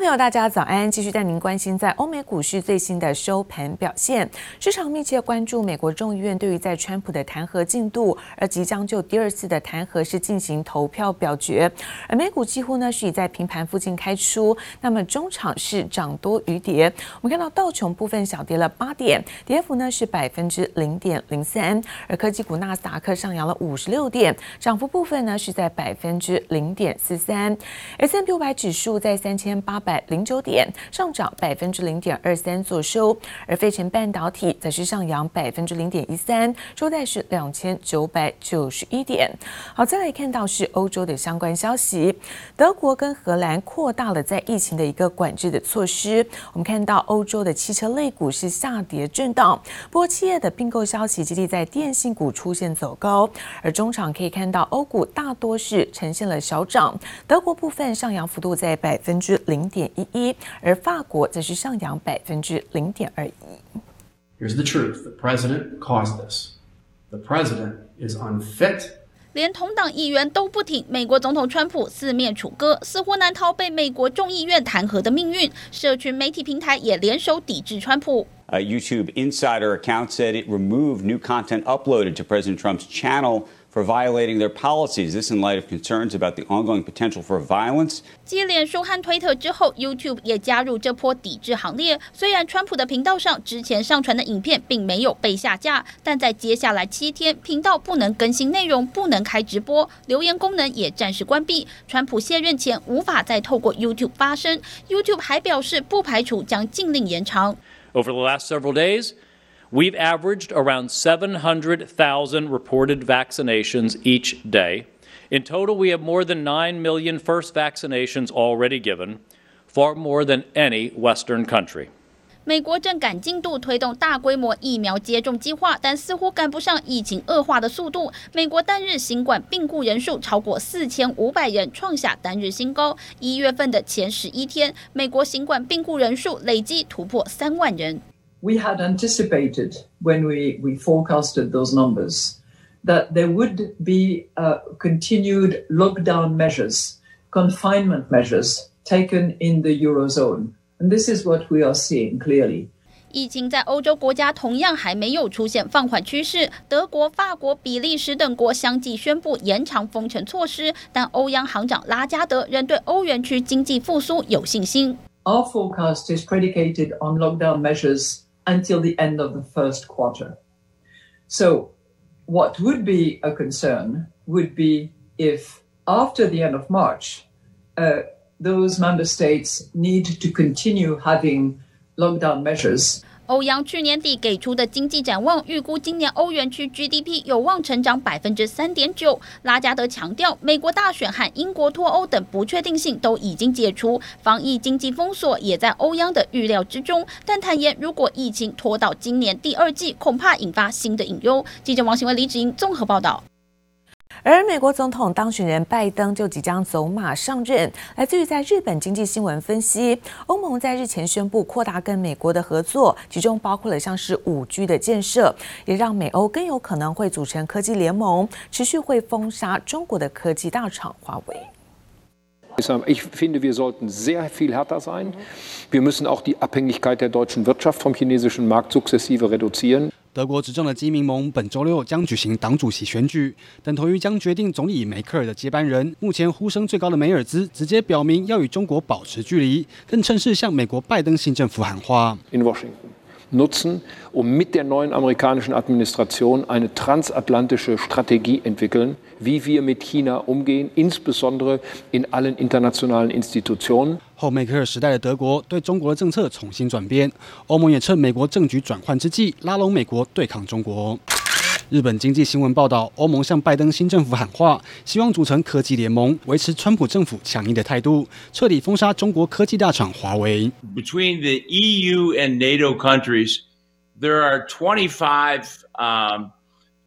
朋友，大家早安！继续带您关心在欧美股市最新的收盘表现。市场密切关注美国众议院对于在川普的弹劾进度，而即将就第二次的弹劾是进行投票表决。而美股几乎呢是以在平盘附近开出，那么中场是涨多于跌。我们看到道琼部分小跌了八点，跌幅呢是百分之零点零三。而科技股纳斯达克上扬了五十六点，涨幅部分呢是在百分之零点四三。S&P 五百指数在三千八百百零九点上涨百分之零点二三作收，而费城半导体则是上扬百分之零点一三，收在是两千九百九十一点。好，再来看到是欧洲的相关消息，德国跟荷兰扩大了在疫情的一个管制的措施。我们看到欧洲的汽车类股是下跌震荡，不过企业的并购消息激励在电信股出现走高，而中场可以看到欧股大多是呈现了小涨，德国部分上扬幅度在百分之零点一。一，而法国则是上扬百分之零点二一。Here's the truth: the president caused this. The president is unfit. 连同党议员都不挺美国总统川普四面楚歌，似乎难逃被美国众议院弹劾的命运。社群媒体平台也联手抵制川普。A YouTube insider account said it removed new content uploaded to President Trump's channel. For violating their policies, this in light of concerns about the ongoing potential for violence. 继脸书和推特之后，YouTube 也加入这波抵制行列。虽然川普的频道上之前上传的影片并没有被下架，但在接下来七天，频道不能更新内容，不能开直播，留言功能也暂时关闭。川普卸任前无法再透过 YouTube 发声。YouTube 还表示不排除将禁令延长。Over the last several days. We've averaged around 700,000 reported vaccinations each day. In total, we have more than 9 million first vaccinations already given, far more than any Western country. 美国正赶进度推动大规模疫苗接种计划，但似乎赶不上疫情恶化的速度。美国单日新冠病故人数超过四千五百人，创下单日新高。一月份的前十一天，美国新冠病故人数累计突破三万人。we had anticipated when we, we forecasted those numbers that there would be uh, continued lockdown measures, confinement measures taken in the Eurozone. And this is what we are seeing clearly. 疫情在欧洲国家同样还没有出现放缓趋势，德国、法国、比利时等国相继宣布延长封城措施，但欧央行长拉加德仍对欧元区经济复苏有信心。Our forecast is predicated on lockdown measures until the end of the first quarter. So, what would be a concern would be if, after the end of March, uh, those member states need to continue having lockdown measures. 欧央去年底给出的经济展望，预估今年欧元区 GDP 有望成长百分之三点九。拉加德强调，美国大选和英国脱欧等不确定性都已经解除，防疫经济封锁也在欧央的预料之中。但坦言，如果疫情拖到今年第二季，恐怕引发新的隐忧。记者王新文、李芷莹综合报道。而美国总统当选人拜登就即将走马上任。来自于在日本经济新闻分析，欧盟在日前宣布扩大跟美国的合作，其中包括了像是五 G 的建设，也让美欧更有可能会组成科技联盟，持续会封杀中国的科技大厂华为。德国执政的基民盟本周六将举行党主席选举，等同于将决定总理梅克尔的接班人。目前呼声最高的梅尔兹直接表明要与中国保持距离，更趁势向美国拜登新政府喊话。nutzen, um mit der neuen amerikanischen Administration eine transatlantische Strategie entwickeln, wie wir mit China umgehen, insbesondere in allen internationalen Institutionen. 后梅克尔时代的德国对中国的政策重新转变，欧盟也趁美国政局转换之际，拉拢美国对抗中国。 日本经济新闻报道，欧盟向拜登新政府喊话，希望组成科技联盟，维持川普政府强硬的态度，彻底封杀中国科技大厂华为。Between the EU and NATO countries, there are 25 um,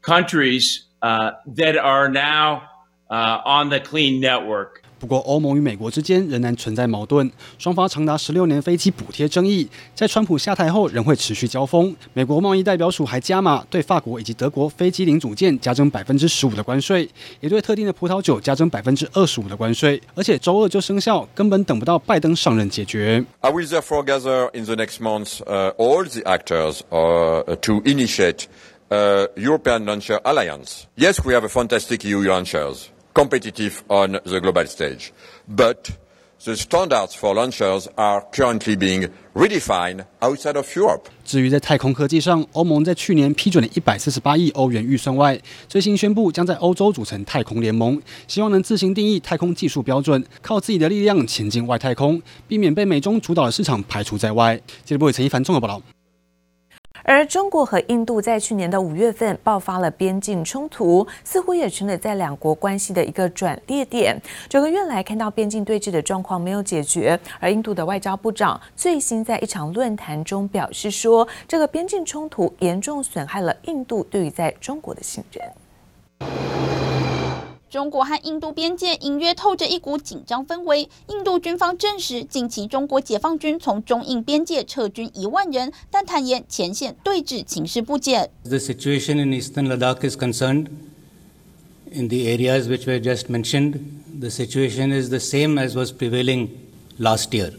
countries uh, that are now uh, on the clean network. 不过，欧盟与美国之间仍然存在矛盾，双方长达十六年飞机补贴争议，在川普下台后仍会持续交锋。美国贸易代表署还加码对法国以及德国飞机零组件加征百分之十五的关税，也对特定的葡萄酒加征百分之二十五的关税，而且周二就生效，根本等不到拜登上任解决。I will therefore gather in the next months all the actors to initiate a European launcher alliance. Yes, we have a fantastic EU launchers. Competitive on the global stage. But the standards for launchers are currently being redefined outside of Europe. 至于在太空科技上，欧盟在去年批准了一百四十八亿欧元预算外，最新宣布将在欧洲组成太空联盟，希望能自行定义太空技术标准，靠自己的力量前进外太空，避免被美中主导的市场排除在外。记者部陈一凡综合报道。而中国和印度在去年的五月份爆发了边境冲突，似乎也成了在两国关系的一个转捩点。九个月来看到边境对峙的状况没有解决，而印度的外交部长最新在一场论坛中表示说，这个边境冲突严重损害了印度对于在中国的信任。中国和印度边界隐约透着一股紧张氛围。印度军方证实，近期中国解放军从中印边界撤军一万人，但坦言前线对峙情势不减。The situation in Eastern Ladakh is concerned. In the areas which were just mentioned, the situation is the same as was prevailing last year.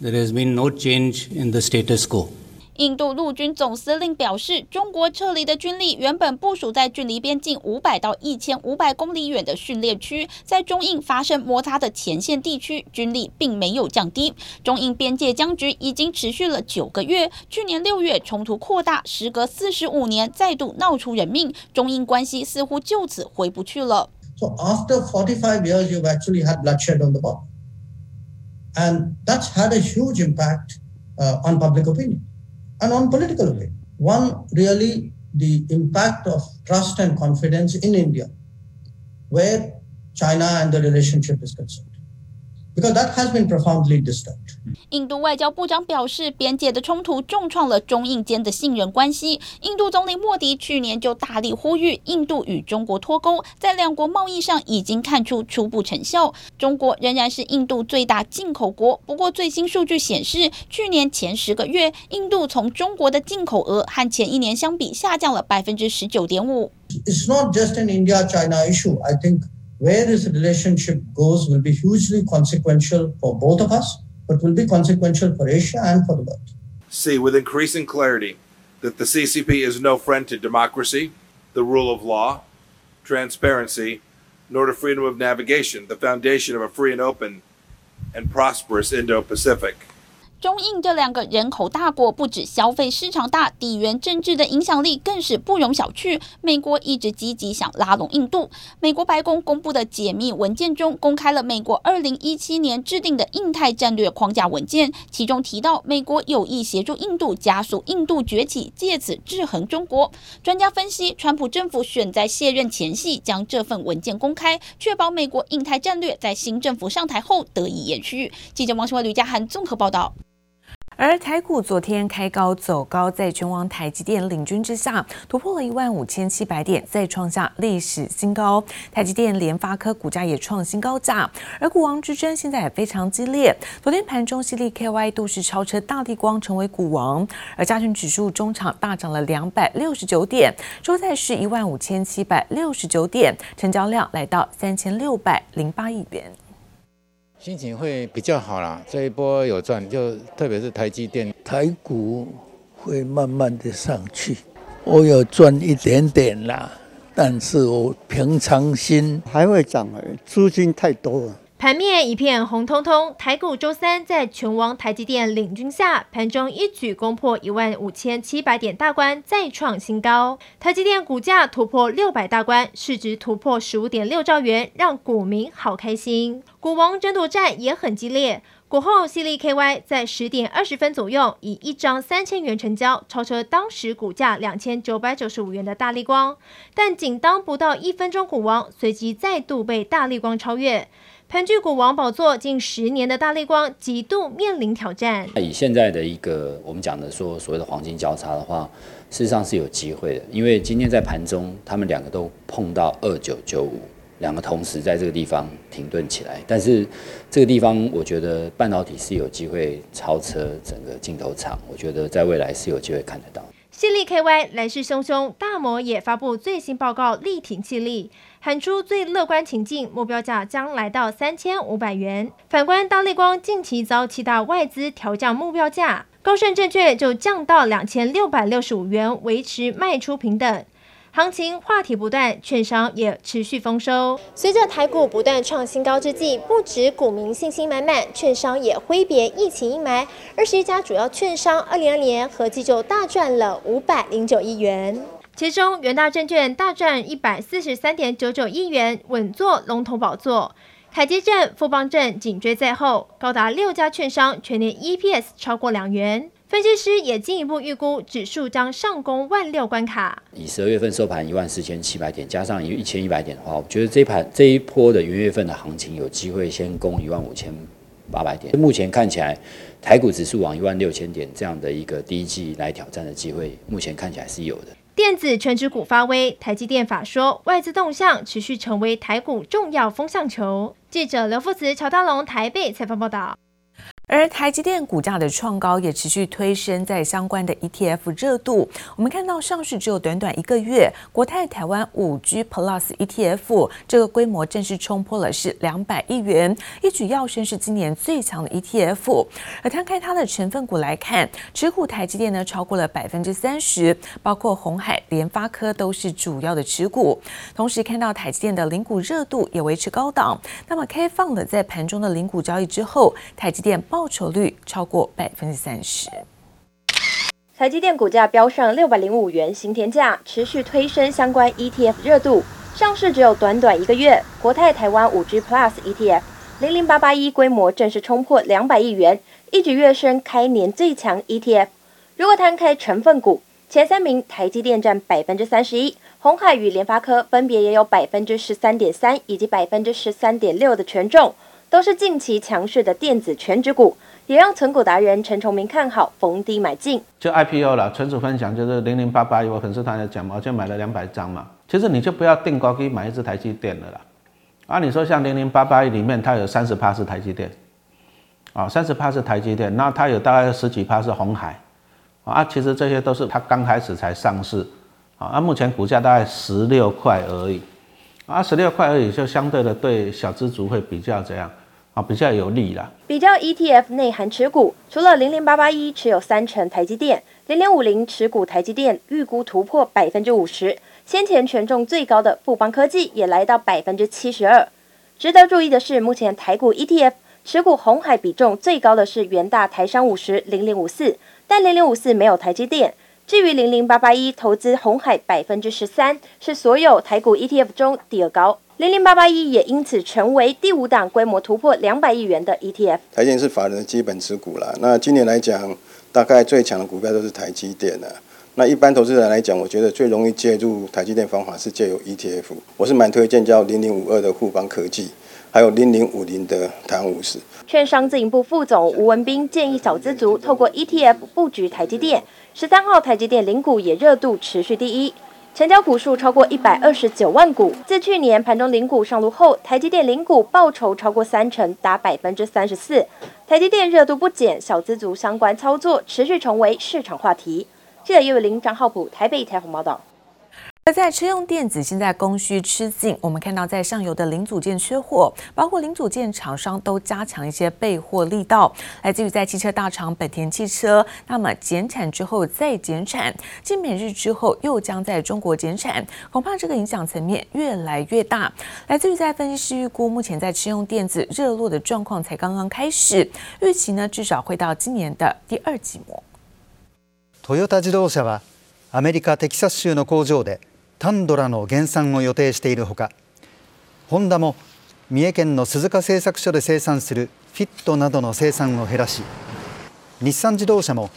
There has been no change in the status quo. 印度陆军总司令表示，中国撤离的军力原本部署在距离边境五百到一千五百公里远的训练区，在中印发生摩擦的前线地区，军力并没有降低。中印边界僵局已经持续了九个月，去年六月冲突扩大，时隔四十五年再度闹出人命，中印关系似乎就此回不去了。So after forty five years, you've actually had bloodshed on the border, and that's had a huge impact on public opinion. And on political way, one really the impact of trust and confidence in India, where China and the relationship is concerned. Because that has been profoundly disturbed. 印度外交部长表示，边界的冲突重创了中印间的信任关系。印度总理莫迪去年就大力呼吁印度与中国脱钩，在两国贸易上已经看出初步成效。中国仍然是印度最大进口国，不过最新数据显示，去年前十个月，印度从中国的进口额和前一年相比下降了百分之十九点五。It's not just an India-China issue. I think where this relationship goes will be hugely consequential for both of us. but will be consequential for Asia and for the world. See with increasing clarity that the CCP is no friend to democracy, the rule of law, transparency, nor to freedom of navigation, the foundation of a free and open and prosperous Indo-Pacific. 中印这两个人口大国，不止消费市场大，地缘政治的影响力更是不容小觑。美国一直积极想拉拢印度。美国白宫公布的解密文件中，公开了美国二零一七年制定的印太战略框架文件，其中提到美国有意协助印度加速印度崛起，借此制衡中国。专家分析，川普政府选在卸任前夕将这份文件公开，确保美国印太战略在新政府上台后得以延续。记者王新伟、吕家涵综合报道。而台股昨天开高走高，在权王台积电领军之下，突破了一万五千七百点，再创下历史新高。台积电、联发科股价也创新高价，而股王之争现在也非常激烈。昨天盘中，矽力 KY 度是超车大立光，成为股王。而加权指数中场大涨了两百六十九点，收在是一万五千七百六十九点，成交量来到三千六百零八亿元。心情会比较好啦，这一波有赚，就特别是台积电，台股会慢慢的上去。我有赚一点点啦，但是我平常心还会涨，资金太多了。盘面一片红彤彤，台股周三在权王台积电领军下，盘中一举攻破一万五千七百点大关，再创新高。台积电股价突破六百大关，市值突破十五点六兆元，让股民好开心。股王争夺战也很激烈，股后矽力 KY 在十点二十分左右以一张三千元成交，超车当时股价两千九百九十五元的大力光，但仅当不到一分钟，股王随即再度被大力光超越。盘踞股王宝座近十年的大力光，几度面临挑战。以现在的一个我们讲的说所谓的黄金交叉的话，事实上是有机会的，因为今天在盘中，他们两个都碰到二九九五，两个同时在这个地方停顿起来。但是这个地方，我觉得半导体是有机会超车整个镜头厂，我觉得在未来是有机会看得到。犀利 KY 来势汹汹，大摩也发布最新报告，力挺气力，喊出最乐观情境，目标价将来到三千五百元。反观大立光，近期遭七大外资调降目标价，高盛证券就降到两千六百六十五元，维持卖出平等。行情话题不断，券商也持续丰收。随着台股不断创新高之际，不止股民信心满满，券商也挥别疫情阴霾。二十一家主要券商，二零二零年合计就大赚了五百零九亿元。其中，元大证券大赚一百四十三点九九亿元，稳坐龙头宝座。凯基证、富邦证紧追在后，高达六家券商全年 EPS 超过两元。分析师也进一步预估，指数将上攻万六关卡。以十二月份收盘一万四千七百点，加上一千一百点的话，我觉得这盘这一波的元月份的行情有机会先攻一万五千八百点。目前看起来，台股指数往一万六千点这样的一个第一季来挑战的机会，目前看起来是有的。电子全指股发威，台积电法说，外资动向持续成为台股重要风向球。记者刘富慈、乔大龙台北采访报道。而台积电股价的创高也持续推升在相关的 ETF 热度。我们看到上市只有短短一个月，国泰台湾五 G Plus ETF 这个规模正式冲破了是两百亿元，一举跃升是今年最强的 ETF。而摊开它的成分股来看，持股台积电呢超过了百分之三十，包括红海、联发科都是主要的持股。同时看到台积电的零股热度也维持高档。那么开放了在盘中的零股交易之后，台积电报报酬率超过百分之三十。台积电股价飙上六百零五元新天价，持续推升相关 ETF 热度。上市只有短短一个月，国泰台湾五 G Plus ETF 零零八八一规模正式冲破两百亿元，一举跃升开年最强 ETF。如果摊开成分股，前三名台积电占百分之三十一，鸿海与联发科分别也有百分之十三点三以及百分之十三点六的权重。都是近期强势的电子全值股，也让存股达人陈崇明看好逢低买进。就 IPO 了，纯属分享，就是零零八八，有粉丝团在讲嘛，我就买了两百张嘛。其实你就不要定高，可以买一支台积电的啦。啊，你说像零零八八里面，它有三十趴是台积电，啊，三十趴是台积电，那它有大概十几趴是红海，啊，其实这些都是它刚开始才上市，啊，目前股价大概十六块而已，啊，十六块而已，就相对的对小资族会比较怎样？啊，比较有利啦。比较 ETF 内涵持股，除了零零八八一持有三成台积电，零零五零持股台积电，预估突破百分之五十。先前权重最高的富邦科技也来到百分之七十二。值得注意的是，目前台股 ETF 持股红海比重最高的是元大台商五十零零五四，但零零五四没有台积电。至于零零八八一投资红海百分之十三，是所有台股 ETF 中第二高。零零八八一也因此成为第五档规模突破两百亿元的 ETF。台积电是法人的基本持股啦。那今年来讲，大概最强的股票都是台积电了。那一般投资人来讲，我觉得最容易介入台积电方法是借由 ETF。我是蛮推荐叫零零五二的富邦科技，还有零零五零的台湾五十。券商自营部副总吴文斌建议小资族透过 ETF 布局台积电。十三号台积电零股也热度持续第一。成交股数超过一百二十九万股，自去年盘中零股上路后，台积电零股报酬超过三成，达百分之三十四。台积电热度不减，小资族相关操作持续成为市场话题。记者叶伟玲、张浩普台北采访报道。而在车用电子现在供需吃紧，我们看到在上游的零组件缺货，包括零组件厂商都加强一些备货力道。来自于在汽车大厂本田汽车，那么减产之后再减产，继美日之后又将在中国减产，恐怕这个影响层面越来越大。来自于在分析师预估，目前在车用电子热络的状况才刚刚开始，预期呢至少会到今年的第二季末。トヨタ自动车はアメリカテキサス州の工场で タンドラの減産を予定しているほかホンダも三重県の鈴鹿製作所で生産するフィットなどの生産を減らし日産自動車も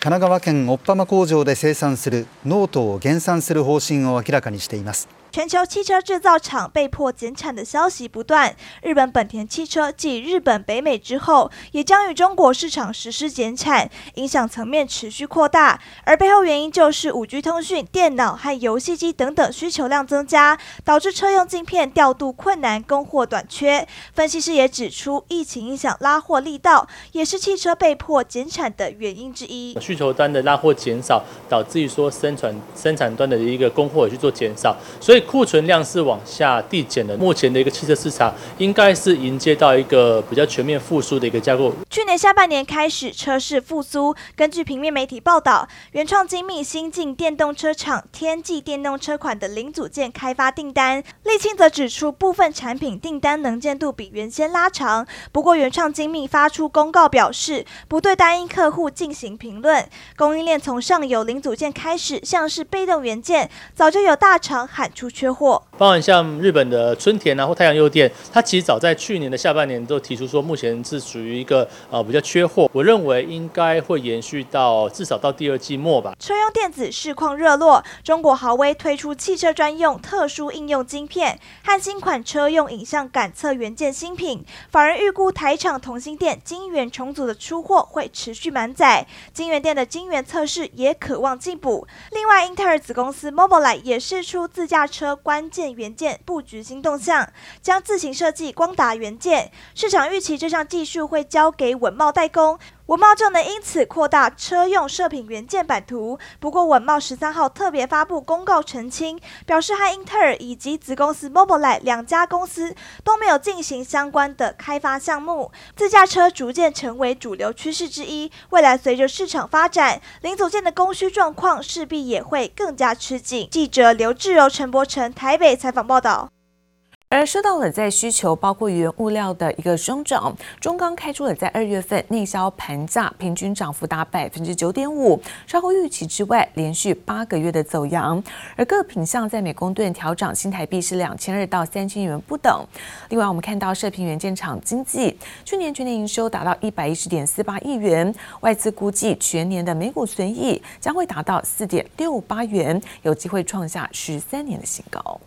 神奈川県オッパマ工場で生産するノートを減産する方針を明らかにしています。全球汽车制造厂被迫减产的消息不断，日本本田汽车继日本、北美之后，也将与中国市场实施减产，影响层面持续扩大。而背后原因就是五 G 通讯、电脑和游戏机等等需求量增加，导致车用镜片调度困难、供货短缺。分析师也指出，疫情影响拉货力道，也是汽车被迫减产的原因之一。需求端的拉货减少，导致于说生产生产端的一个供货去做减少，所以库存量是往下递减的。目前的一个汽车市场应该是迎接到一个比较全面复苏的一个架构。去年下半年开始车市复苏，根据平面媒体报道，原创精密新进电动车厂天际电动车款的零组件开发订单，沥青则指出部分产品订单能见度比原先拉长。不过原创精密发出公告表示，不对单一客户进行评论。供应链从上游零组件开始，像是被动元件，早就有大厂喊出缺货。包含像日本的春田啊或太阳诱电，它其实早在去年的下半年都提出说，目前是属于一个呃比较缺货。我认为应该会延续到至少到第二季末吧。车用电子市况热络，中国豪威推出汽车专用特殊应用晶片和新款车用影像感测元件新品。法人预估台厂同心电晶圆重组的出货会持续满载，晶圆店的晶圆测试也渴望进补。另外，英特尔子公司 Mobileye 也释出自驾车关键元件布局新动向，将自行设计光达元件。市场预期这项技术会交给稳贸代工。稳懋就能因此扩大车用射频元件版图。不过，稳懋十三号特别发布公告澄清，表示和英特尔以及子公司 Mobileye 两家公司都没有进行相关的开发项目。自驾车逐渐成为主流趋势之一，未来随着市场发展，零组件的供需状况势必也会更加吃紧。记者刘志柔、陈柏成台北采访报道。而受到了在需求包括原物料的一个双涨，中钢开出了在二月份内销盘价平均涨幅达百分之九点五，超乎预期之外，连续八个月的走阳。而各品项在每公吨调涨新台币是两千二到三千元不等。另外，我们看到射频元件厂经济去年全年营收达到一百一十点四八亿元，外资估计全年的每股损益将会达到四点六八元，有机会创下十三年的新高。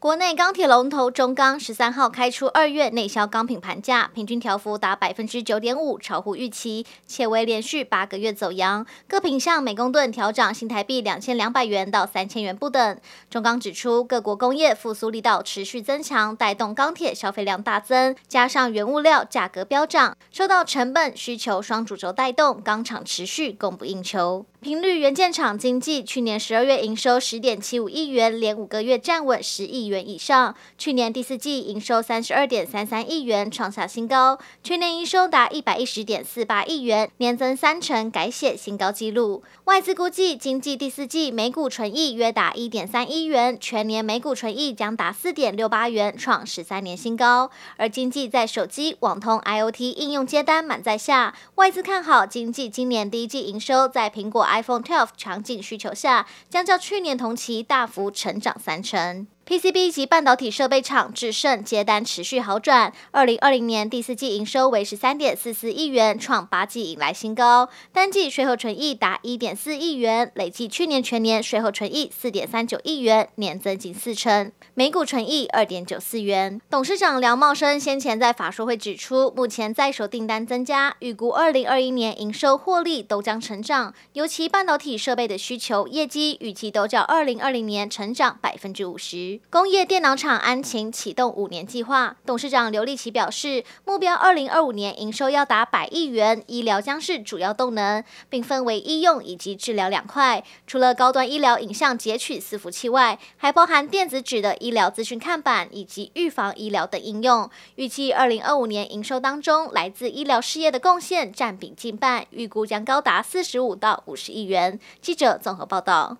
国内钢铁龙头中钢十三号开出二月内销钢品盘价，平均调幅达百分之九点五，超乎预期，且为连续八个月走扬。各品项每公吨调涨新台币两千两百元到三千元不等。中钢指出，各国工业复苏力道持续增强，带动钢铁消费量大增，加上原物料价格飙涨，受到成本需求双主轴带动，钢厂持续供不应求。频率元件厂经济去年十二月营收十点七五亿元，连五个月站稳十亿元以上。去年第四季营收三十二点三三亿元，创下新高。全年营收达一百一十点四八亿元，年增三成，改写新高纪录。外资估计经济第四季每股纯益约达一点三亿元，全年每股纯益将达四点六八元，创十三年新高。而经济在手机、网通、IoT 应用接单满载下，外资看好经济今年第一季营收在苹果。iPhone 12强劲需求下，将较去年同期大幅成长三成。PCB 及半导体设备厂智胜接单持续好转，二零二零年第四季营收为十三点四四亿元，创八季以来新高，单季税后纯益达一点四亿元，累计去年全年税后纯益四点三九亿元，年增近四成，每股纯益二点九四元。董事长梁茂生先前在法说会指出，目前在手订单增加，预估二零二一年营收获利都将成长，尤其半导体设备的需求业绩预计都较二零二零年成长百分之五十。工业电脑厂安勤启动五年计划，董事长刘立奇表示，目标二零二五年营收要达百亿元，医疗将是主要动能，并分为医用以及治疗两块。除了高端医疗影像截取伺服器外，还包含电子纸的医疗资讯看板以及预防医疗等应用。预计二零二五年营收当中，来自医疗事业的贡献占比近半，预估将高达四十五到五十亿元。记者综合报道。